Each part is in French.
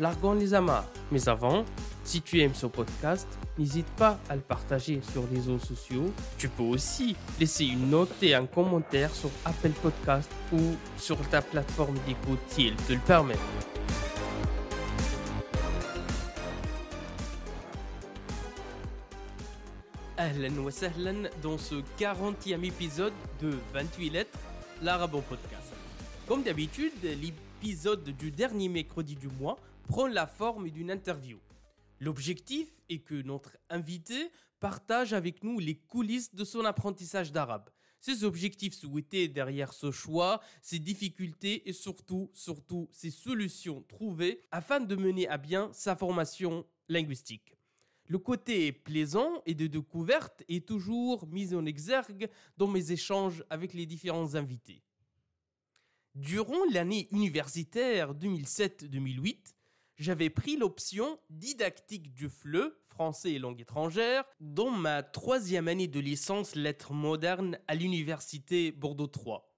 largons les amarres. Mais avant, si tu aimes ce podcast, n'hésite pas à le partager sur les réseaux sociaux. Tu peux aussi laisser une note et un commentaire sur Apple Podcast ou sur ta plateforme d'écoute si elle te le permet. Ahlan wa sahlan dans ce 40e épisode de 28 lettres, l'Arabon Podcast. Comme d'habitude, l'épisode du dernier mercredi du mois prend la forme d'une interview. L'objectif est que notre invité partage avec nous les coulisses de son apprentissage d'arabe, ses objectifs souhaités derrière ce choix, ses difficultés et surtout, surtout, ses solutions trouvées afin de mener à bien sa formation linguistique. Le côté plaisant et de découverte est toujours mis en exergue dans mes échanges avec les différents invités. Durant l'année universitaire 2007-2008, j'avais pris l'option didactique du FLE, français et langue étrangère, dans ma troisième année de licence lettres modernes à l'université Bordeaux 3.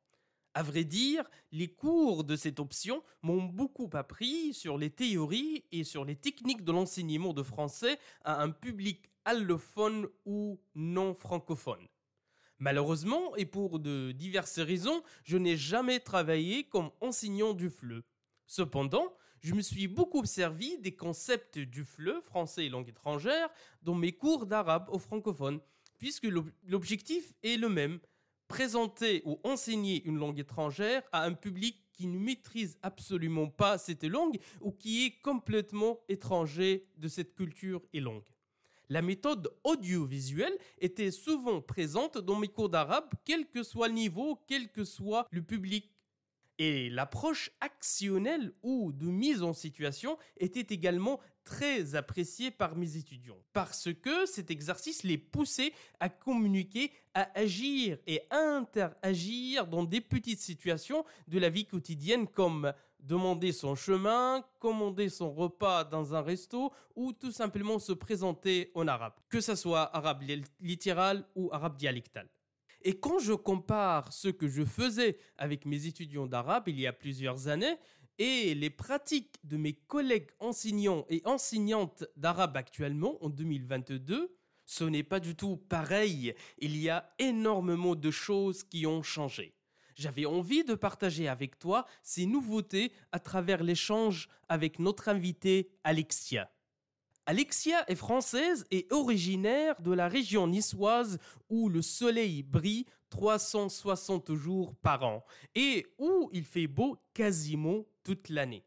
À vrai dire, les cours de cette option m'ont beaucoup appris sur les théories et sur les techniques de l'enseignement de français à un public allophone ou non francophone. Malheureusement, et pour de diverses raisons, je n'ai jamais travaillé comme enseignant du FLE. Cependant, je me suis beaucoup servi des concepts du FLE, français et langue étrangère, dans mes cours d'arabe aux francophones, puisque l'objectif est le même, présenter ou enseigner une langue étrangère à un public qui ne maîtrise absolument pas cette langue ou qui est complètement étranger de cette culture et langue. La méthode audiovisuelle était souvent présente dans mes cours d'arabe, quel que soit le niveau, quel que soit le public et l'approche actionnelle ou de mise en situation était également très appréciée par mes étudiants parce que cet exercice les poussait à communiquer, à agir et interagir dans des petites situations de la vie quotidienne comme demander son chemin, commander son repas dans un resto ou tout simplement se présenter en arabe, que ce soit arabe littéral ou arabe dialectal. Et quand je compare ce que je faisais avec mes étudiants d'arabe il y a plusieurs années et les pratiques de mes collègues enseignants et enseignantes d'arabe actuellement en 2022, ce n'est pas du tout pareil. Il y a énormément de choses qui ont changé. J'avais envie de partager avec toi ces nouveautés à travers l'échange avec notre invité Alexia. Alexia est française et originaire de la région niçoise où le soleil brille 360 jours par an et où il fait beau quasiment toute l'année.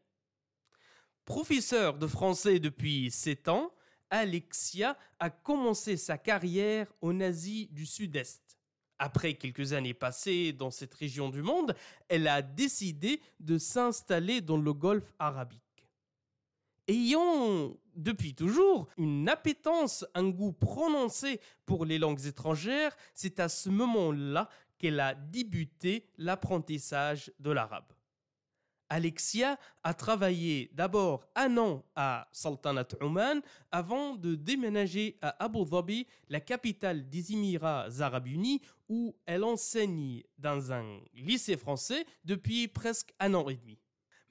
Professeur de français depuis 7 ans, Alexia a commencé sa carrière en Asie du Sud-Est. Après quelques années passées dans cette région du monde, elle a décidé de s'installer dans le Golfe arabique ayant depuis toujours une appétence, un goût prononcé pour les langues étrangères, c'est à ce moment-là qu'elle a débuté l'apprentissage de l'arabe. Alexia a travaillé d'abord un an à Sultanat Oman avant de déménager à Abu Dhabi, la capitale des Émirats arabes unis, où elle enseigne dans un lycée français depuis presque un an et demi.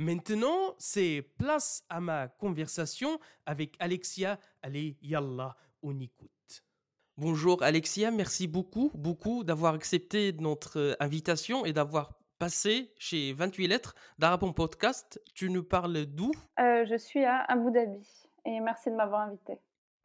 Maintenant, c'est place à ma conversation avec Alexia. Allez, yallah, on écoute. Bonjour Alexia, merci beaucoup, beaucoup d'avoir accepté notre euh, invitation et d'avoir passé chez 28 lettres d'Arabon Podcast. Tu nous parles d'où? Euh, Je suis à Abu Dhabi et merci de m'avoir invité.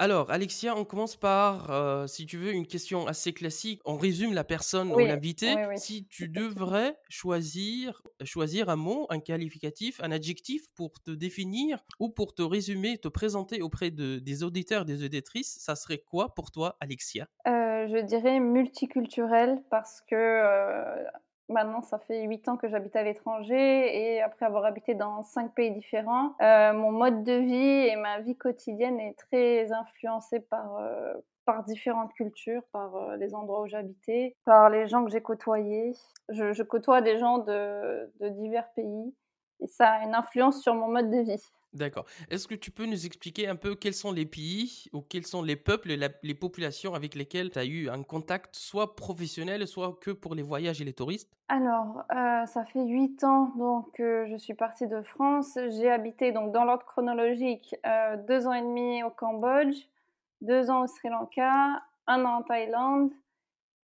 Alors, Alexia, on commence par, euh, si tu veux, une question assez classique. On résume la personne ou l'invité. Si tu devrais choisir, choisir un mot, un qualificatif, un adjectif pour te définir ou pour te résumer, te présenter auprès de, des auditeurs, des auditrices, ça serait quoi pour toi, Alexia? Euh, Je dirais multiculturel parce que euh, Maintenant, ça fait huit ans que j'habite à l'étranger et après avoir habité dans cinq pays différents, euh, mon mode de vie et ma vie quotidienne est très influencé par, euh, par différentes cultures, par euh, les endroits où j'habitais, par les gens que j'ai côtoyés. Je, je, côtoie des gens de, de divers pays et ça a une influence sur mon mode de vie. D'accord. Est-ce que tu peux nous expliquer un peu quels sont les pays ou quels sont les peuples et les populations avec lesquels tu as eu un contact, soit professionnel, soit que pour les voyages et les touristes? Alors, euh, ça fait huit ans donc euh, je suis partie de France. J'ai habité donc dans l'ordre chronologique euh, deux ans et demi au Cambodge, deux ans au Sri Lanka, un an en Thaïlande,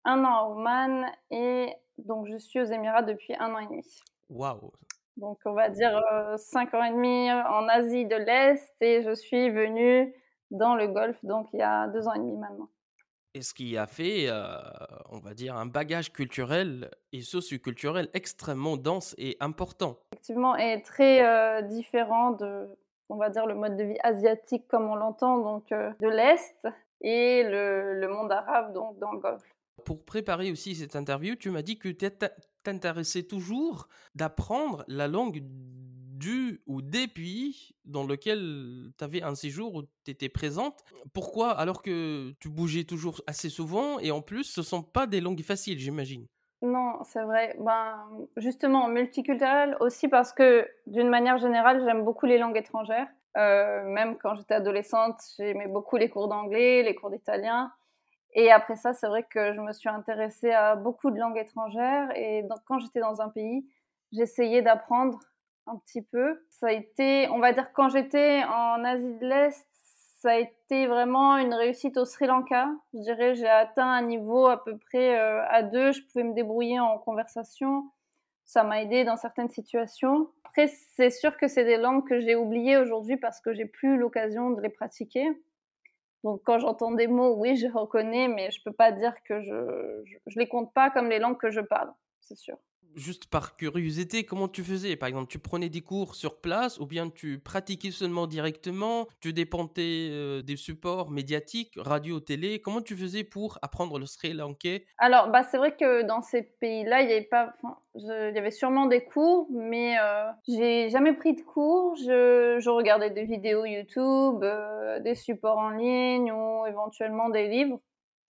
un an à Oman et donc je suis aux Émirats depuis un an et demi. Waouh, donc, on va dire euh, 5 ans et demi en Asie de l'Est et je suis venue dans le Golfe, donc il y a deux ans et demi maintenant. Et ce qui a fait, euh, on va dire, un bagage culturel et socioculturel extrêmement dense et important. Effectivement, et très euh, différent de, on va dire, le mode de vie asiatique comme on l'entend, donc euh, de l'Est et le, le monde arabe, donc dans le Golfe. Pour préparer aussi cette interview, tu m'as dit que tu t'intéressais toujours d'apprendre la langue du ou des pays dans lequel tu avais un séjour où tu étais présente. Pourquoi alors que tu bougeais toujours assez souvent et en plus ce sont pas des langues faciles, j'imagine? Non, c'est vrai. Ben, justement, multiculturel aussi parce que, d'une manière générale, j'aime beaucoup les langues étrangères. Euh, même quand j'étais adolescente, j'aimais beaucoup les cours d'anglais, les cours d'italien. Et après ça, c'est vrai que je me suis intéressée à beaucoup de langues étrangères. Et quand j'étais dans un pays, j'essayais d'apprendre un petit peu. Ça a été, on va dire, quand j'étais en Asie de l'Est, ça a été vraiment une réussite au Sri Lanka. Je dirais, j'ai atteint un niveau à peu près euh, à deux. Je pouvais me débrouiller en conversation. Ça m'a aidé dans certaines situations. Après, c'est sûr que c'est des langues que j'ai oubliées aujourd'hui parce que j'ai plus l'occasion de les pratiquer. Donc quand j'entends des mots, oui, je reconnais, mais je peux pas dire que je, je les compte pas comme les langues que je parle, c'est sûr juste par curiosité, comment tu faisais? Par exemple, tu prenais des cours sur place ou bien tu pratiquais seulement directement Tu dépendais euh, des supports médiatiques, radio, télé Comment tu faisais pour apprendre le sri lankais? Alors, bah, c'est vrai que dans ces pays-là, il y avait pas. Je, sûrement des cours, mais euh, j'ai jamais pris de cours. Je, je regardais des vidéos YouTube, euh, des supports en ligne ou éventuellement des livres.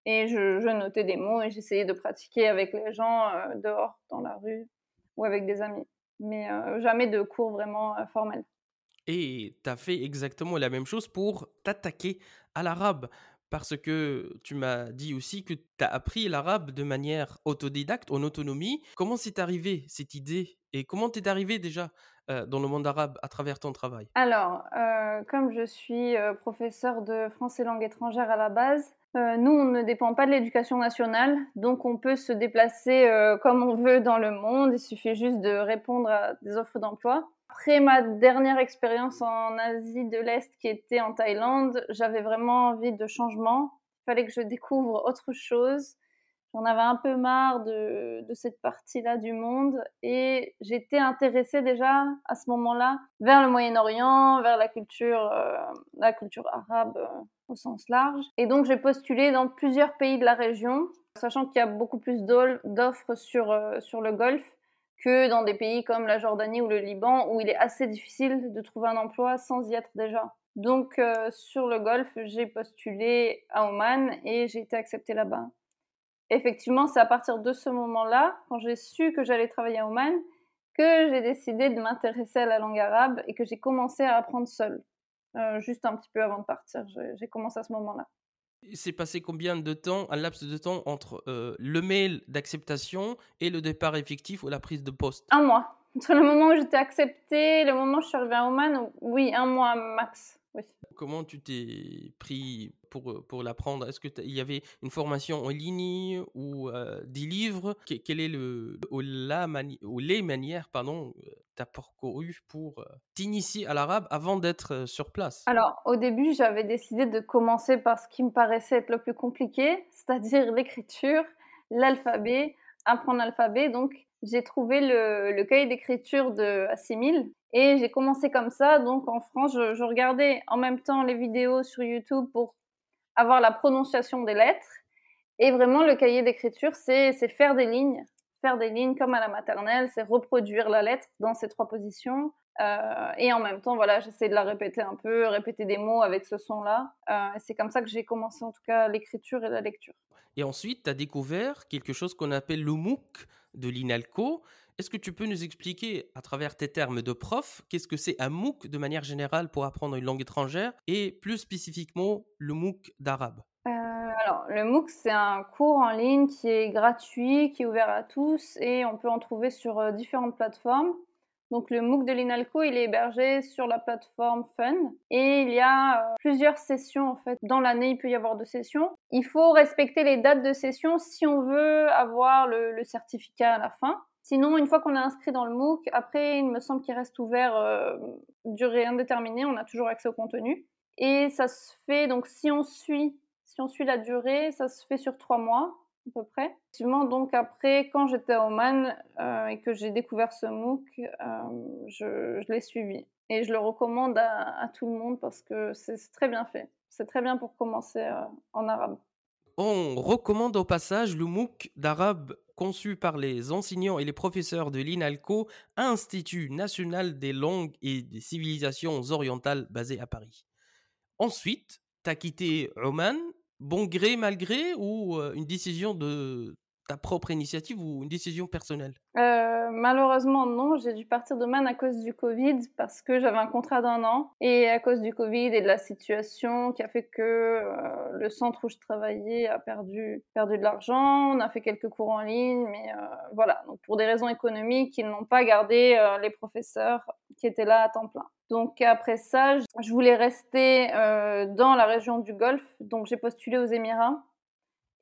Et je, je, notais des mots et j'essayais de pratiquer avec les gens euh, dehors, dans la rue ou avec des amis. Mais euh, jamais de cours vraiment euh, formels. Et tu as fait exactement la même chose pour t'attaquer à l'arabe. Parce que tu m'as dit aussi que tu as appris l'arabe de manière autodidacte, en autonomie. Comment c'est arrivé cette idée Et comment t'es arrivé déjà dans le monde arabe à travers ton travail? Alors, comme je suis professeur de français langue étrangère à la base, euh, nous, on ne dépend pas de l'éducation nationale, donc on peut se déplacer euh, comme on veut dans le monde. Il suffit juste de répondre à des offres d'emploi. Après ma dernière expérience en Asie de l'Est, qui était en Thaïlande, j'avais vraiment envie de changement. Il fallait que je découvre autre chose. J'en avais un peu marre de, cette partie-là du monde et j'étais intéressée déjà à ce moment-là vers le Moyen-Orient, vers la culture, euh, la culture arabe euh, au sens large. Et donc j'ai postulé dans plusieurs pays de la région, sachant qu'il y a beaucoup plus d'offres sur, euh, sur le Golfe que dans des pays comme la Jordanie ou le Liban où il est assez difficile de trouver un emploi sans y être déjà. Donc sur le Golfe, j'ai postulé à Oman et j'ai été acceptée là-bas effectivement, c'est à partir de ce moment-là, quand j'ai su que j'allais travailler à Oman, que j'ai décidé de m'intéresser à la langue arabe et que j'ai commencé à apprendre seule. Euh, juste un petit peu avant de partir, j'ai commencé à ce moment-là. C'est passé combien de temps, un laps de temps entre euh, le mail d'acceptation et le départ effectif ou la prise de poste? Un mois. Entre le moment où j'étais acceptée et le moment où je suis arrivée à Oman, oui, un mois max. Oui. Comment tu t'es pris pour, pour l'apprendre? Est-ce qu'il y avait une formation en ligne ou euh, des livres? Quelle est le, ou la mani ou les manières pardon t'as parcouru pour t'initier à l'arabe avant d'être sur place? Alors au début j'avais décidé de commencer par ce qui me paraissait être le plus compliqué, c'est-à-dire l'écriture, l'alphabet, apprendre l'alphabet. Donc j'ai trouvé le, cahier d'écriture de Assimil et j'ai commencé comme ça. Donc en France, je, regardais en même temps les vidéos sur YouTube pour avoir la prononciation des lettres. Et vraiment, le cahier d'écriture, c'est faire des lignes, faire des lignes comme à la maternelle, c'est reproduire la lettre dans ces trois positions. Euh, et en même temps, voilà, j'essaie de la répéter un peu, répéter des mots avec ce son-là. Euh, c'est comme ça que j'ai commencé en tout cas l'écriture et la lecture. Et ensuite, tu as découvert quelque chose qu'on appelle le MOOC de l'INALCO. Est-ce que tu peux nous expliquer, à travers tes termes de prof, qu'est-ce que c'est un MOOC de manière générale pour apprendre une langue étrangère et plus spécifiquement le MOOC d'arabe? Euh, alors, le MOOC, c'est un cours en ligne qui est gratuit, qui est ouvert à tous et on peut en trouver sur euh, différentes plateformes. Donc, le MOOC de l'INALCO, il est hébergé sur la plateforme Fun et il y a euh, plusieurs sessions en fait. Dans l'année, il peut y avoir deux sessions. Il faut respecter les dates de session si on veut avoir le certificat à la fin. Sinon, une fois qu'on est inscrit dans le MOOC, après, il me semble qu'il reste ouvert euh, durée indéterminée. On a toujours accès au contenu. Et ça se fait, donc si on suit, si on suit la durée, ça se fait sur trois mois à peu près. Effectivement, donc après, quand j'étais à Oman euh, et que j'ai découvert ce MOOC, euh, je, l'ai suivi. Et je le recommande à, à tout le monde parce que c'est très bien fait. C'est très bien pour commencer en arabe. On recommande au passage le MOOC d'arabe conçu par les enseignants et les professeurs de l'INALCO, Institut national des langues et des civilisations orientales basé à Paris. Ensuite, tu as quitté Oman, bon gré, mal gré, ou euh, une décision de ta propre initiative ou une décision personnelle? Euh, Malheureusement, non. J'ai dû partir de Man à cause du Covid parce que j'avais un contrat d'un an. Et à cause du Covid et de la situation qui a fait que euh, le centre où je travaillais a perdu, perdu de l'argent. On a fait quelques cours en ligne, mais euh, voilà. Donc pour des raisons économiques, ils n'ont pas gardé les professeurs qui étaient là à temps plein. Donc après ça, je voulais rester dans la région du Golfe. Donc j'ai postulé aux Émirats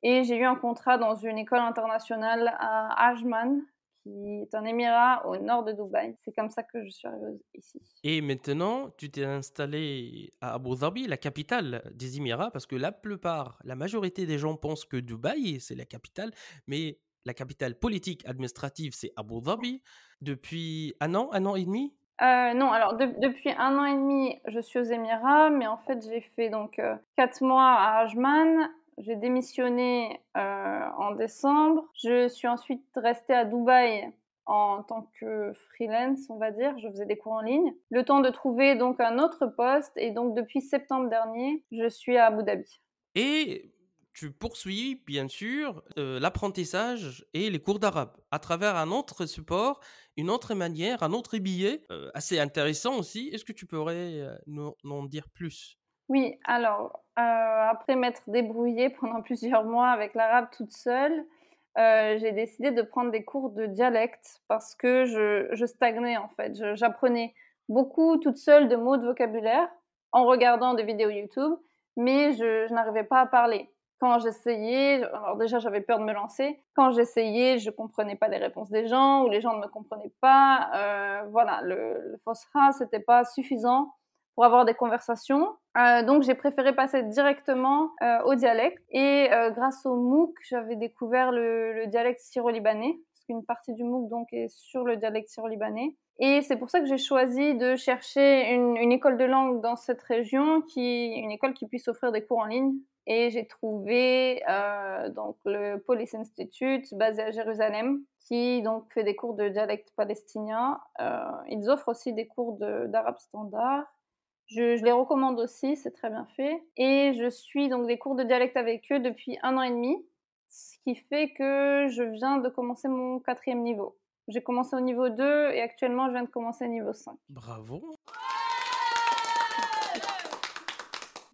et j'ai eu un contrat dans une école internationale à Ajman, qui est un émirat au nord de Dubaï. C'est comme ça que je suis arrivée ici. Et maintenant, tu t'es installé à Abu Dhabi, la capitale des Émirats, parce que la plupart, la majorité des gens pensent que Dubaï, c'est la capitale, mais la capitale politique administrative, c'est Abu Dhabi. Depuis un an, un an et demi? Euh, non, alors depuis un an et demi, je suis aux Émirats, mais en fait j'ai fait donc euh, quatre mois à Ajman, j'ai démissionné euh, en décembre. Je suis ensuite restée à Dubaï en tant que freelance, on va dire. Je faisais des cours en ligne. Le temps de trouver donc un autre poste. Et donc depuis septembre dernier, je suis à Abu Dhabi. Et tu poursuis bien sûr euh, l'apprentissage et les cours d'arabe à travers un autre support, une autre manière, un autre billet euh, assez intéressant aussi. Est-ce que tu pourrais nous en dire plus? Oui, alors, euh, après m'être débrouillée pendant plusieurs mois avec l'arabe toute seule, euh, j'ai décidé de prendre des cours de dialecte parce que je, stagnais en fait. J'apprenais beaucoup toute seule de mots de vocabulaire en regardant des vidéos YouTube, mais je, n'arrivais pas à parler. Quand j'essayais, alors déjà j'avais peur de me lancer, quand j'essayais, je comprenais pas les réponses des gens ou les gens ne me comprenaient pas. Euh, voilà, le, le FOSRA, c'était pas suffisant pour avoir des conversations. Euh, donc j'ai préféré passer directement euh, au dialecte et euh, grâce au MOOC, j'avais découvert le, dialecte syro-libanais parce qu'une partie du MOOC donc est sur le dialecte syro-libanais. Et c'est pour ça que j'ai choisi de chercher une, école de langue dans cette région, qui, une école qui puisse offrir des cours en ligne. Et j'ai trouvé donc le Police Institute basé à Jérusalem, qui donc fait des cours de dialecte palestinien. ils offrent aussi des cours d'arabe standard je, les recommande aussi, c'est très bien fait. Et je suis donc des cours de dialecte avec eux depuis un an et demi, ce qui fait que je viens de commencer mon quatrième niveau. J'ai commencé au niveau 2 et actuellement je viens de commencer au niveau 5. Bravo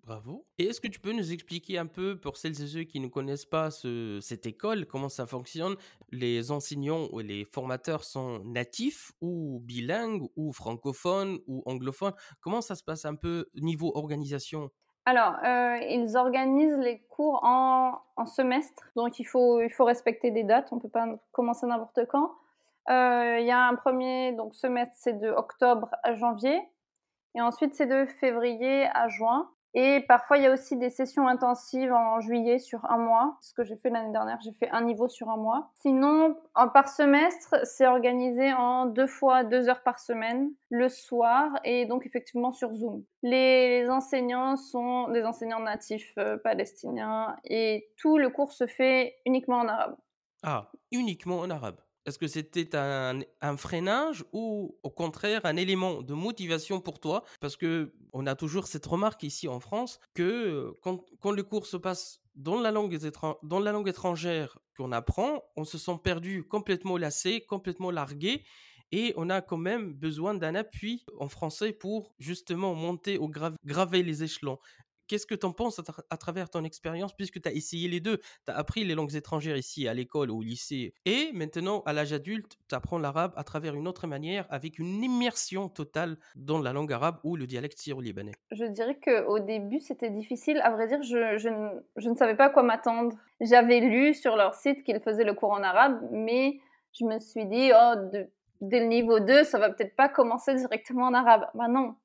Bravo. Et est-ce que tu peux nous expliquer un peu, pour celles et ceux qui ne connaissent pas cette école, comment ça fonctionne? Les enseignants ou les formateurs sont natifs ou bilingues ou francophones ou anglophones? Comment ça se passe un peu niveau organisation? Alors, euh, ils organisent les cours en, semestre, donc il faut, il faut respecter des dates, on ne peut pas commencer n'importe quand. Euh, il y a un premier donc, semestre, c'est de octobre à janvier, et ensuite c'est de février à juin. Et parfois, il y a aussi des sessions intensives en juillet sur un mois. Ce que j'ai fait l'année dernière, j'ai fait un niveau sur un mois. Sinon, par semestre, c'est organisé en deux fois deux heures par semaine, le soir, et donc effectivement sur Zoom. Les, enseignants sont des enseignants natifs euh, palestiniens, et tout le cours se fait uniquement en arabe. Ah, uniquement en arabe Est-ce que c'était un, freinage ou au contraire un élément de motivation pour toi? Parce que on a toujours cette remarque ici en France que quand, quand le cours se passe dans la langue, dans la langue étrangère qu'on apprend, on se sent perdu, complètement lassé, complètement largué. Et on a quand même besoin d'un appui en français pour justement monter ou graver les échelons. Qu'est-ce que tu en penses à, travers ton expérience, puisque tu as essayé les deux? Tu as appris les langues étrangères ici à l'école ou au lycée, et maintenant, à l'âge adulte, tu apprends l'arabe à travers une autre manière, avec une immersion totale dans la langue arabe ou le dialecte syro-libanais. Je dirais qu'au début, c'était difficile. À vrai dire, je, ne, savais pas à quoi m'attendre. J'avais lu sur leur site qu'ils faisaient le cours en arabe, mais je me suis dit, oh, dès le niveau 2, ça va peut-être pas commencer directement en arabe. Ben non,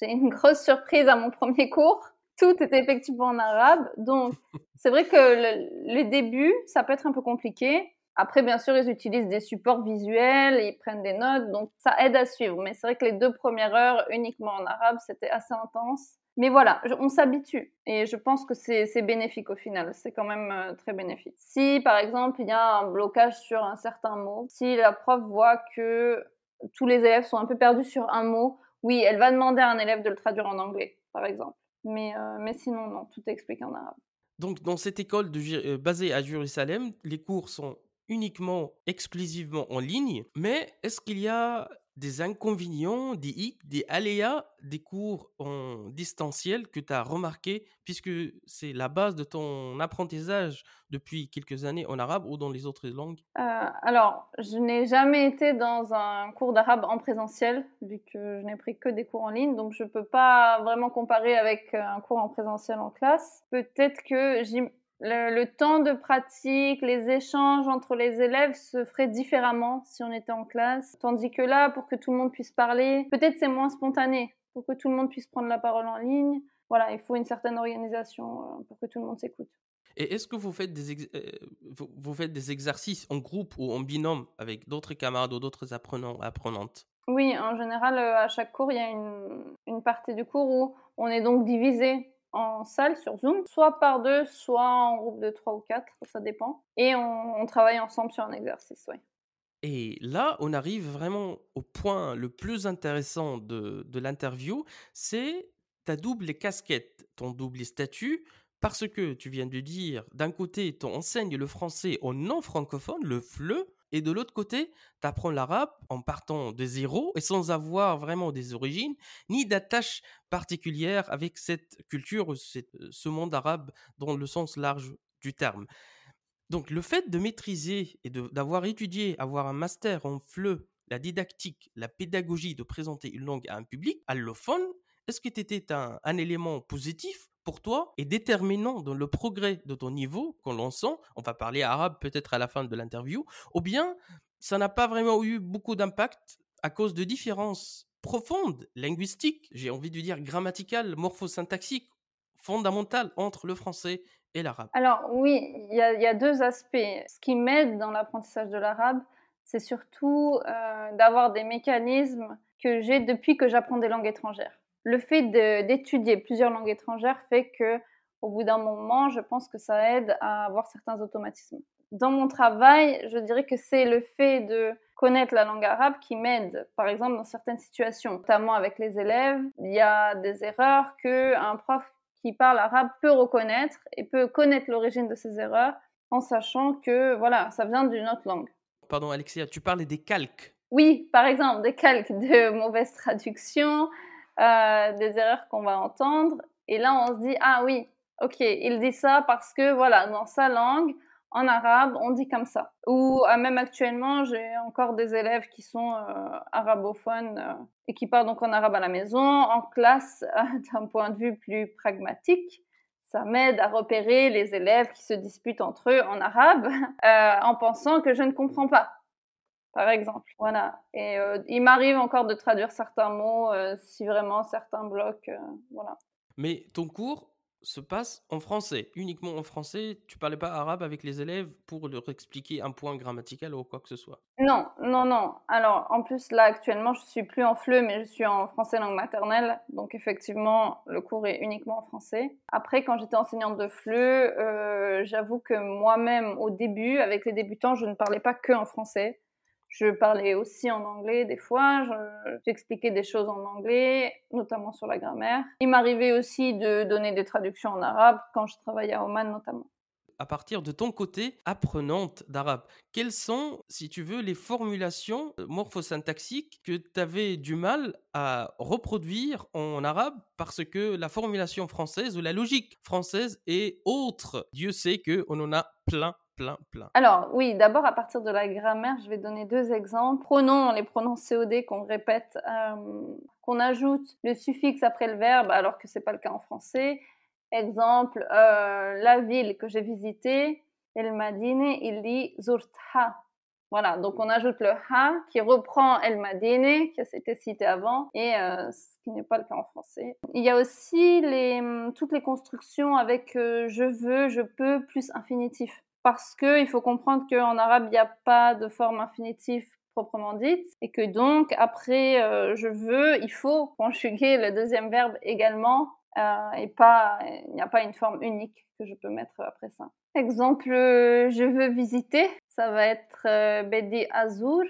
j'ai une grosse surprise à mon premier cours tout est effectivement en arabe. Donc, c'est vrai que le, les débuts, ça peut être un peu compliqué. Après, bien sûr, ils utilisent des supports visuels, ils prennent des notes, donc ça aide à suivre. Mais c'est vrai que les deux premières heures, uniquement en arabe, c'était assez intense. Mais voilà, on s'habitue et je pense que c'est bénéfique au final. C'est quand même euh, très bénéfique. Si, par exemple, il y a un blocage sur un certain mot, si la prof voit que tous les élèves sont un peu perdus sur un mot, oui, elle va demander à un élève de le traduire en anglais, par exemple. Mais, euh, mais sinon, non, tout est expliqué en arabe. Donc, dans cette école euh, basée à Jérusalem, les cours sont uniquement, exclusivement en ligne. Mais est-ce qu'il y a des inconvénients, des hicks, des aléas des cours en distanciel que tu as remarqué, puisque c'est la base de ton apprentissage depuis quelques années en arabe ou dans les autres langues? Euh, Alors, je n'ai jamais été dans un cours d'arabe en présentiel, vu que je n'ai pris que des cours en ligne, donc je ne peux pas vraiment comparer avec un cours en présentiel en classe. Peut-être que le, temps de pratique, les échanges entre les élèves se feraient différemment si on était en classe. Tandis que là, pour que tout le monde puisse parler, peut-être c'est moins spontané. Pour que tout le monde puisse prendre la parole en ligne, voilà, il faut une certaine organisation euh, pour que tout le monde s'écoute. Et est-ce que vous faites, des euh, vous faites des exercices en groupe ou en binôme avec d'autres camarades ou d'autres apprenants apprenantes? Oui, en général, euh, à chaque cours, il y a une, une partie du cours où on est donc divisé en salle sur Zoom, soit par deux, soit en groupe de trois ou quatre, ça dépend. Et on, travaille ensemble sur un exercice. Et là, on arrive vraiment au point le plus intéressant de, de l'interview, c'est ta double casquette, ton double statut, parce que tu viens de dire, d'un côté, tu enseignes le français aux non francophones, le FLE, et de l'autre côté, tu apprends l'arabe en partant de zéro et sans avoir vraiment des origines, ni d'attache particulière avec cette culture, ce monde arabe dans le sens large du terme. Donc le fait de maîtriser et d'avoir étudié, avoir un master en FLE, la didactique, la pédagogie, de présenter une langue à un public allophone, est-ce que c'était un, un élément positif pour toi et déterminant dans le progrès de ton niveau qu'on l'on sent, on va parler arabe peut-être à la fin de l'interview, ou bien ça n'a pas vraiment eu beaucoup d'impact à cause de différences profondes, linguistiques, j'ai envie de dire grammaticales, morphosyntaxiques, fondamentales entre le français et l'arabe. Alors oui, il y, a deux aspects. Ce qui m'aide dans l'apprentissage de l'arabe, c'est surtout euh, d'avoir des mécanismes que j'ai depuis que j'apprends des langues étrangères le fait d'étudier plusieurs langues étrangères fait que, au bout d'un moment, je pense que ça aide à avoir certains automatismes. Dans mon travail, je dirais que c'est le fait de connaître la langue arabe qui m'aide. Par exemple, dans certaines situations, notamment avec les élèves, il y a des erreurs que un prof qui parle arabe peut reconnaître et peut connaître l'origine de ces erreurs en sachant que voilà, ça vient d'une autre langue. Pardon Alexia, tu parlais des calques. Oui, par exemple, des calques de mauvaise traduction, euh, des erreurs qu'on va entendre. Et là, on se dit, ah oui, ok, il dit ça parce que, voilà, dans sa langue, en arabe, on dit comme ça. Ou euh, même actuellement, j'ai encore des élèves qui sont euh, arabophones et qui parlent donc en arabe à la maison, en classe, d'un point de vue plus pragmatique. Ça m'aide à repérer les élèves qui se disputent entre eux en arabe en pensant que je ne comprends pas par exemple. Voilà. Et euh, il m'arrive encore de traduire certains mots euh, si vraiment certains bloquent. Euh, voilà. Mais ton cours se passe en français, uniquement en français. Tu parlais pas arabe avec les élèves pour leur expliquer un point grammatical ou quoi que ce soit? Non, non, non. Alors, en plus, là, actuellement, je suis plus en FLE, mais je suis en français langue maternelle. Donc, effectivement, le cours est uniquement en français. Après, quand j'étais enseignante de FLE, j'avoue que moi-même, au début, avec les débutants, je ne parlais pas que en français Je parlais aussi en anglais des fois, j'expliquais des choses en anglais, notamment sur la grammaire. Il m'arrivait aussi de donner des traductions en arabe quand je travaillais à Oman notamment à partir de ton côté apprenante d'arabe. Quelles sont, si tu veux, les formulations euh, morphosyntaxiques que tu avais du mal à reproduire en arabe parce que la formulation française ou la logique française est autre? Dieu sait qu'on en a plein Alors oui, d'abord à partir de la grammaire, je vais donner deux exemples. Pronoms, les pronoms COD qu'on répète, euh, qu'on ajoute le suffixe après le verbe alors que c'est pas le cas en français. Exemple, euh, la ville que j'ai visitée, El Madine, il dit Zurtha. Voilà, donc on ajoute le ha qui reprend El Madine, qui a été cité avant, et euh, ce qui n'est pas le cas en français. Il y a aussi toutes les constructions avec je veux, je peux, plus infinitif. Parce qu'il faut comprendre qu'en arabe, il n'y a pas de forme infinitive proprement dite, et que donc après je veux, il faut conjuguer le deuxième verbe également euh, et pas, il n'y a pas une forme unique que je peux mettre après ça. Exemple, je veux visiter, ça va être euh, Bedi Azur.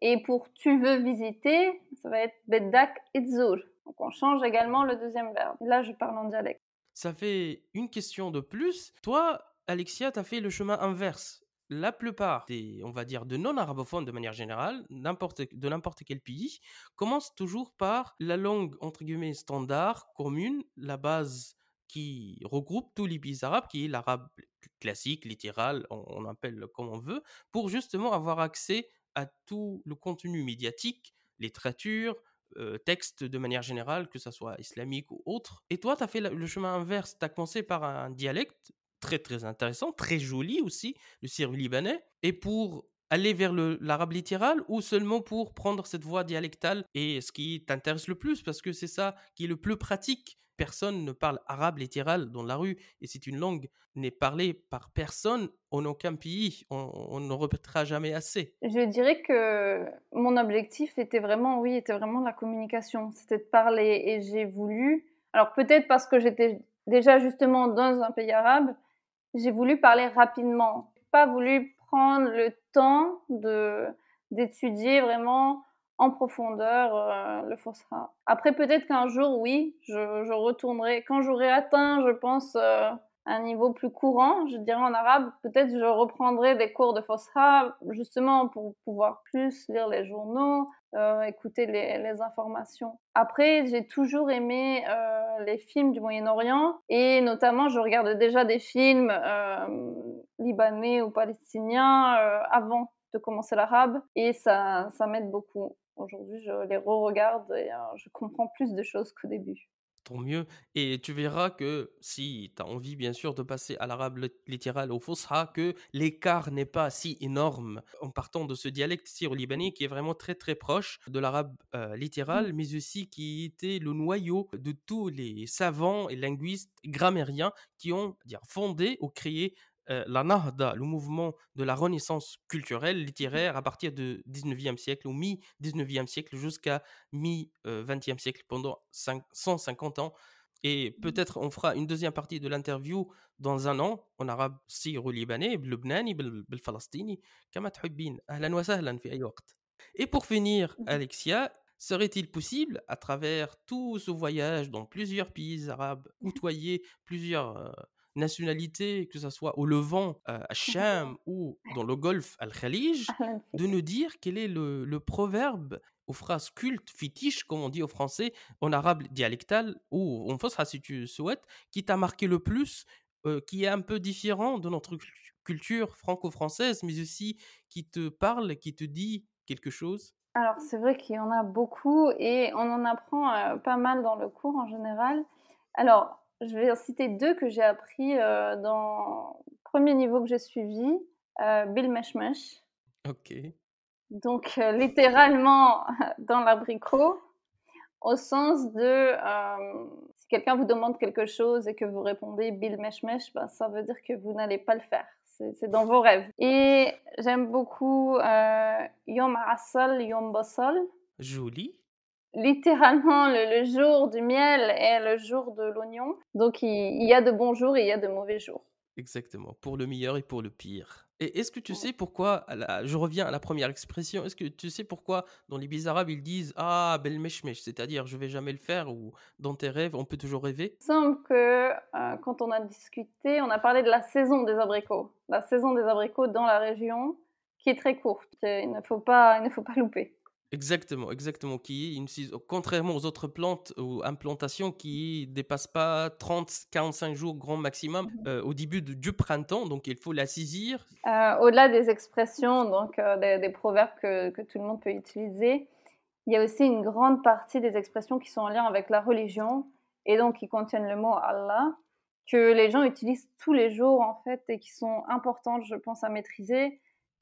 Et pour tu veux visiter, ça va être Bedak Itzur. Donc on change également le deuxième verbe. Là, je parle en dialecte. Ça fait une question de plus. Toi, Alexia, tu as fait le chemin inverse la plupart des, on va dire, de non-arabophones de manière générale, de n'importe quel pays, commencent toujours par la langue, entre guillemets, standard, commune, la base qui regroupe tous les pays arabes, qui est l'arabe classique, littéral, on, appelle comme on veut, pour justement avoir accès à tout le contenu médiatique, littérature, euh, texte de manière générale, que ce soit islamique ou autre. Et toi, tu as fait le chemin inverse, tu as commencé par un dialecte très très intéressant, très joli aussi, le syro-libanais. Et pour aller vers l'arabe littéral ou seulement pour prendre cette voie dialectale et ce qui t'intéresse le plus? Parce que c'est ça qui est le plus pratique. Personne ne parle arabe littéral dans la rue et c'est une langue n'est parlée par personne en aucun pays. On, ne répétera jamais assez. Je dirais que mon objectif était vraiment, oui, était vraiment la communication. C'était de parler et j'ai voulu. Alors peut-être parce que j'étais déjà justement dans un pays arabe, j'ai voulu parler rapidement. Pas voulu prendre le temps de d'étudier vraiment en profondeur euh, le Fosra. Après, peut-être qu'un jour, oui, je, retournerai. Quand j'aurai atteint, je pense, euh, un niveau plus courant, je dirais en arabe, peut-être je reprendrai des cours de Fosra, justement pour pouvoir plus lire les journaux, euh, écouter les, les, informations. Après, j'ai toujours aimé euh, les films du Moyen-Orient et notamment, je regardais déjà des films euh, libanais ou palestiniens euh, avant de commencer l'arabe et ça, ça m'aide beaucoup. Aujourd'hui, je les re-regarde et euh, je comprends plus de choses qu'au début tant mieux. Et tu verras que si tu as envie, bien sûr, de passer à l'arabe littéral au Fosra, que l'écart n'est pas si énorme en partant de ce dialecte syro-libanais qui est vraiment très très proche de l'arabe euh, littéral, mmh. mais aussi qui était le noyau de tous les savants et linguistes grammairiens qui ont dire, fondé ou créé euh, la Nahda, le mouvement de la renaissance culturelle, littéraire, à partir du 19e siècle ou mi-19e siècle jusqu'à mi-20e siècle, pendant 150 ans. Et mmh. peut-être on fera une deuxième partie de l'interview dans un an en arabe syro-libanais, باللبناني بالفلسطيني كما تحبين أهلا وسهلا في أي وقت. Et pour finir, mmh. Alexia, serait-il possible, à travers tout ce voyage dans plusieurs pays arabes, côtoyer plusieurs euh, nationalité, que ce soit au Levant, à Cham ou dans le Golfe Al-Khalij, de nous dire quel est le, proverbe aux phrases cultes, fétiches, comme on dit au français, en arabe dialectal, ou en fosra si tu souhaites, qui t'a marqué le plus, euh, qui est un peu différent de notre culture franco-française, mais aussi qui te parle, qui te dit quelque chose? Alors, c'est vrai qu'il y en a beaucoup et on en apprend euh, pas mal dans le cours en général. Alors, je vais en citer deux que j'ai appris euh, dans le premier niveau que j'ai suivi, euh, Bill Meshmesh. Ok. Donc, euh, littéralement dans l'abricot, au sens de si quelqu'un vous demande quelque chose et que vous répondez Bill Meshmesh, ben, ça veut dire que vous n'allez pas le faire. C'est dans vos rêves. Et j'aime beaucoup Yom Asal, Yom Basal. Joli littéralement le, jour du miel et le jour de l'oignon. Donc il, y a de bons jours et il y a de mauvais jours. Exactement, pour le meilleur et pour le pire. Et est-ce que tu sais pourquoi, je reviens à la première expression, est-ce que tu sais pourquoi dans les bis arabes ils disent Ah, bel meshmesh, c'est-à-dire je vais jamais le faire ou dans tes rêves on peut toujours rêver? Il semble que euh, quand on a discuté, on a parlé de la saison des abricots. La saison des abricots dans la région qui est très courte. Il ne faut pas, il ne faut pas louper. Exactement, exactement. Qui une contrairement aux autres plantes ou implantations qui dépassent pas 30-45 jours grand maximum mmh euh, au début du printemps, donc il faut la saisir. Euh, au-delà des expressions, donc euh, des, proverbes que, que, tout le monde peut utiliser, il y a aussi une grande partie des expressions qui sont en lien avec la religion et donc qui contiennent le mot Allah que les gens utilisent tous les jours en fait et qui sont importantes, je pense, à maîtriser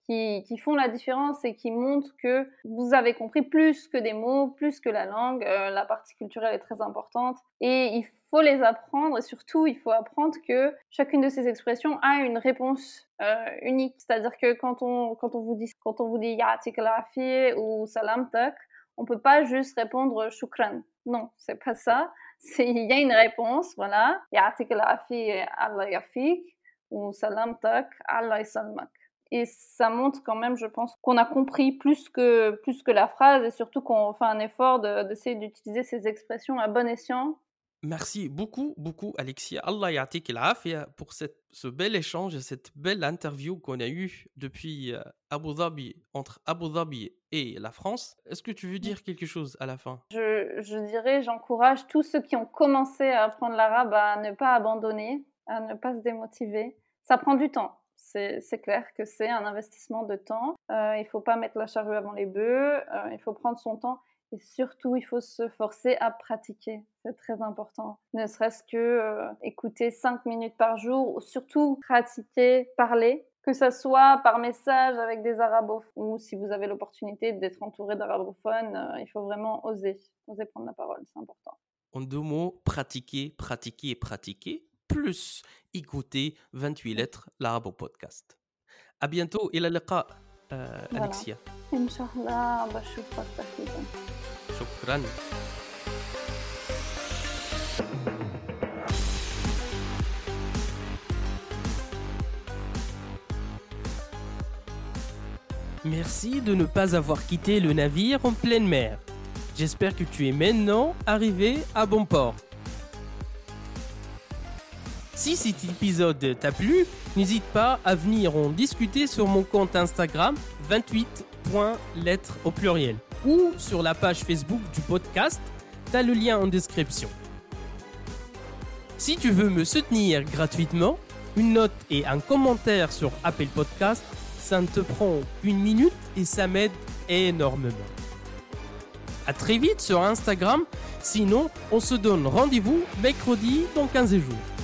qui, font la différence et qui montrent que vous avez compris plus que des mots, plus que la langue. Euh, la partie culturelle est très importante et il faut les apprendre et surtout il faut apprendre que chacune de ces expressions a une réponse euh, unique. C'est-à-dire que quand on, quand on vous dit quand on vous dit ou salam tak, on peut pas juste répondre shukran. Non, c'est pas ça. Il y a une réponse, voilà. Allah yafik ou salam tak Allah salmak. Et ça montre quand même, je pense, qu'on a compris plus que, plus que la phrase et surtout qu'on fait un effort d'essayer d'utiliser ces expressions à bon escient. Merci beaucoup, beaucoup, Alexia. Allah yatik pour cette, ce bel échange et cette belle interview qu'on a eue depuis euh, Abu Dhabi, entre Abu Dhabi et la France. Est-ce que tu veux dire quelque chose à la fin? Je, je dirais, j'encourage tous ceux qui ont commencé à apprendre l'arabe à ne pas abandonner, à ne pas se démotiver. Ça prend du temps c'est clair que c'est un investissement de temps. Euh, il ne faut pas mettre la charrue avant les bœufs, euh, il faut prendre son temps et surtout il faut se forcer à pratiquer. C'est très important. Ne serait-ce que euh, écouter 5 minutes par jour ou surtout pratiquer, parler. Que ce soit par message avec des arabophones ou si vous avez l'opportunité d'être entouré d'arabophones, il faut vraiment oser, oser prendre la parole, c'est important. En deux mots, pratiquer, pratiquer et pratiquer plus écouter 28 lettres l'arabe podcast. À bientôt et la liqa, euh, Alexia. Inch'Allah, Shukran. Merci de ne pas avoir quitté le navire en pleine mer. J'espère que tu es maintenant arrivé à bon port. Si cet épisode t'a plu, n'hésite pas à venir en discuter sur mon compte Instagram 28.lettres au pluriel ou sur la page Facebook du podcast. T'as le lien en description. Si tu veux me soutenir gratuitement, une note et un commentaire sur Apple Podcast, ça ne te prend une minute et ça m'aide énormément. A très vite sur Instagram, sinon on se donne rendez-vous mercredi dans 15 jours.